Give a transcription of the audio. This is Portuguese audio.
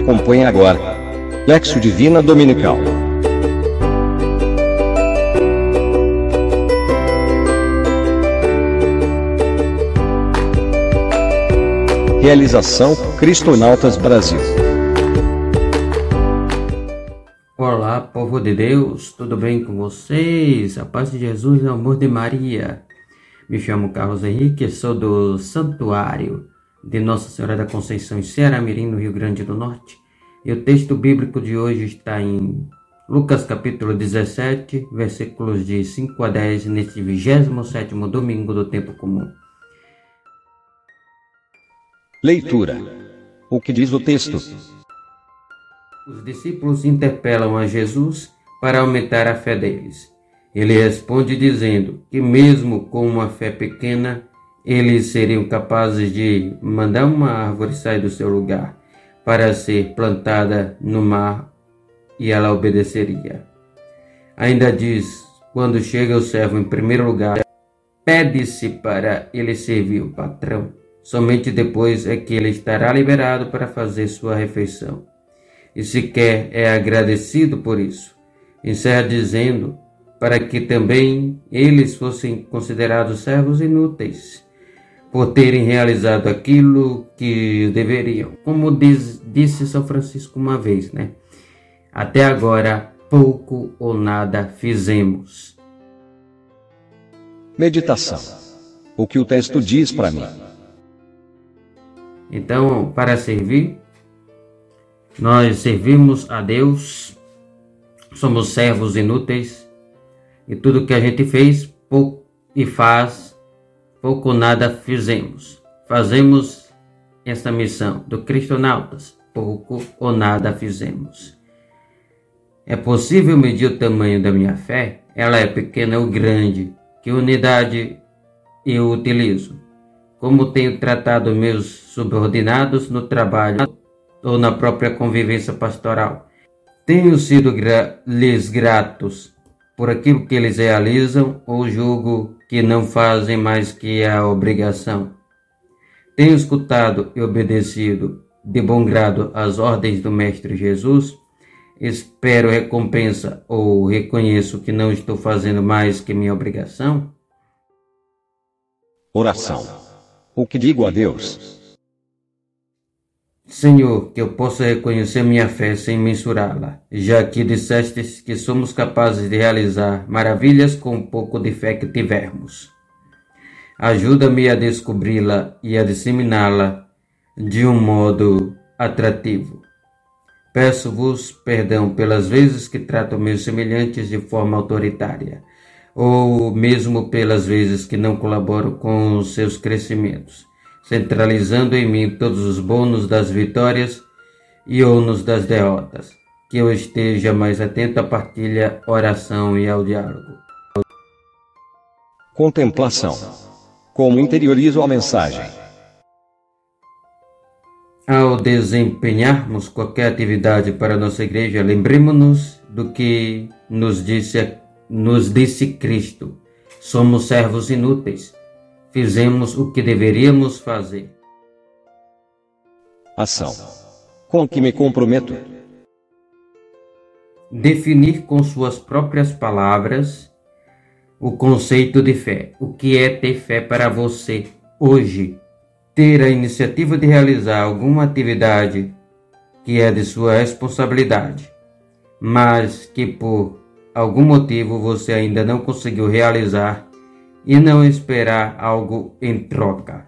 Acompanhe agora. Lexo Divina Dominical. Realização Cristonautas Brasil. Olá, povo de Deus, tudo bem com vocês? A paz de Jesus e o amor de Maria. Me chamo Carlos Henrique, sou do Santuário de Nossa Senhora da Conceição em Ceará Mirim, no Rio Grande do Norte. E o texto bíblico de hoje está em Lucas capítulo 17, versículos de 5 a 10, neste 27 domingo do tempo comum. Leitura. O que diz o texto? Os discípulos interpelam a Jesus para aumentar a fé deles. Ele responde dizendo que, mesmo com uma fé pequena, eles seriam capazes de mandar uma árvore sair do seu lugar para ser plantada no mar e ela obedeceria. Ainda diz: quando chega o servo em primeiro lugar, pede-se para ele servir o patrão. Somente depois é que ele estará liberado para fazer sua refeição. E sequer é agradecido por isso. Encerra dizendo para que também eles fossem considerados servos inúteis, por terem realizado aquilo que deveriam. Como diz, disse São Francisco uma vez, né? Até agora, pouco ou nada fizemos. Meditação. O que o texto diz para mim? Então, para servir, nós servimos a Deus, somos servos inúteis e tudo que a gente fez pouco e faz, pouco ou nada fizemos. Fazemos esta missão do Cristonautas, pouco ou nada fizemos. É possível medir o tamanho da minha fé? Ela é pequena ou grande? Que unidade eu utilizo? como tenho tratado meus subordinados no trabalho ou na própria convivência pastoral. Tenho sido gra lhes gratos por aquilo que eles realizam ou julgo que não fazem mais que a obrigação. Tenho escutado e obedecido de bom grado as ordens do Mestre Jesus. Espero recompensa ou reconheço que não estou fazendo mais que minha obrigação? Oração. O que digo a Deus? Senhor, que eu possa reconhecer minha fé sem mensurá-la, já que dissestes que somos capazes de realizar maravilhas com um pouco de fé que tivermos. Ajuda-me a descobri-la e a disseminá-la de um modo atrativo. Peço-vos perdão pelas vezes que trato meus semelhantes de forma autoritária ou mesmo pelas vezes que não colaboro com os seus crescimentos, centralizando em mim todos os bônus das vitórias e ônus das derrotas, que eu esteja mais atento à partilha, oração e ao diálogo. Contemplação. Como interiorizo a mensagem? Ao desempenharmos qualquer atividade para a nossa igreja, lembremos-nos do que nos disse nos disse Cristo: somos servos inúteis. Fizemos o que deveríamos fazer. Ação. Com que me comprometo? Definir com suas próprias palavras o conceito de fé. O que é ter fé para você hoje? Ter a iniciativa de realizar alguma atividade que é de sua responsabilidade, mas que por algum motivo você ainda não conseguiu realizar e não esperar algo em troca.